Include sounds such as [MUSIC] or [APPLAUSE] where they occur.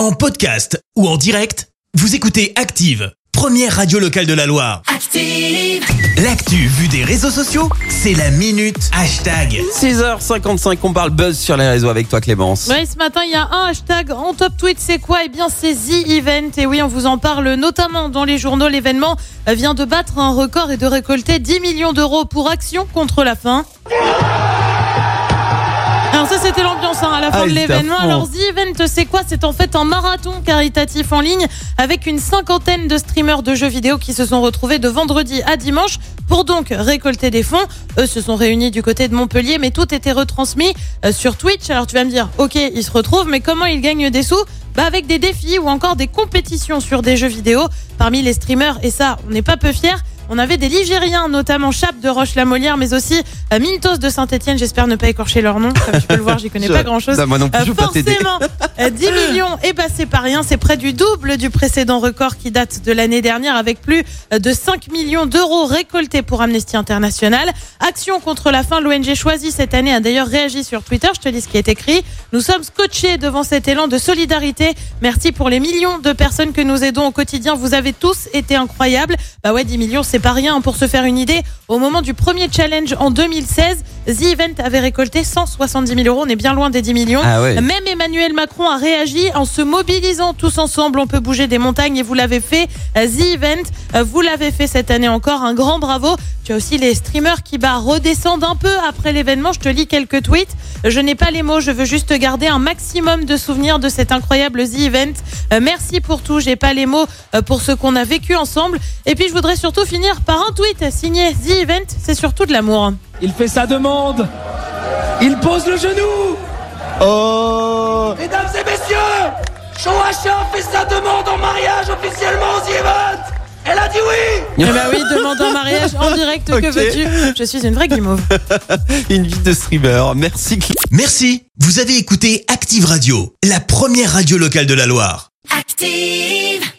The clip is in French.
En podcast ou en direct, vous écoutez Active, première radio locale de la Loire. Active. L'actu vue des réseaux sociaux, c'est la minute hashtag. 6h55, on parle buzz sur les réseaux avec toi Clémence. Oui, ce matin, il y a un hashtag en top tweet. C'est quoi? Eh bien, c'est The Event. Et oui, on vous en parle notamment dans les journaux. L'événement vient de battre un record et de récolter 10 millions d'euros pour Action contre la faim. La fin Ah, de l'événement. Alors The Event c'est quoi? C'est en fait un marathon caritatif en ligne avec une cinquantaine de streamers de jeux vidéo qui se sont retrouvés de vendredi à dimanche pour donc récolter des fonds. Eux se sont réunis du côté de Montpellier mais tout était retransmis euh, sur Twitch. Alors tu vas me dire ok ils se retrouvent mais comment ils gagnent des sous? Bah avec des défis ou encore des compétitions sur des jeux vidéo parmi les streamers et ça on n'est pas peu fiers. On avait des Ligériens, notamment Chap de Roche-la-Molière, mais aussi euh, Mintos de Saint-Etienne. J'espère ne pas écorcher leur nom. Comme tu peux le voir, j'y connais [LAUGHS] pas grand-chose. Ça, moi non plus, Euh, je pas t'aider. forcément, euh, 10 millions est passé par rien. C'est près du double du précédent record qui date de l'année dernière avec plus euh, de 5 millions d'euros récoltés pour Amnesty International. Action contre la faim, l'ONG choisie cette année a d'ailleurs réagi sur Twitter. Je te lis ce qui est écrit. Nous sommes scotchés devant cet élan de solidarité. Merci pour les millions de personnes que nous aidons au quotidien. Vous avez tous été incroyables. Bah ouais, 10 millions, c'est pas rien. Pour se faire une idée, au moment du premier challenge en 2016, The Event avait récolté 170 000 euros. On est bien loin des 10 millions. Ah ouais. Même Emmanuel Macron a réagi en se mobilisant tous ensemble. On peut bouger des montagnes et vous l'avez fait. The Event, euh, vous l'avez fait cette année encore. Un grand bravo. Tu as aussi les streamers qui bah, redescendent un peu après l'événement. Je te lis quelques tweets. Je n'ai pas les mots. Je veux juste garder un maximum de souvenirs de cet incroyable The Event. Euh, merci pour tout. J'ai pas les mots euh, pour ce qu'on a vécu ensemble. Et puis je voudrais surtout finir par un tweet signé The Event. C'est surtout de l'amour. Il fait sa demande. Il pose le genou. Oh Mesdames et messieurs, Choacha fait sa demande en mariage officiellement aux Event. Elle a dit oui. Eh ben oui, demande en mariage en direct. Que [LAUGHS] veux-tu? Je suis une vraie guimauve. [LAUGHS] Une vie de streamer. Merci Merci, vous avez écouté Active Radio, la première radio locale de la Loire. Active.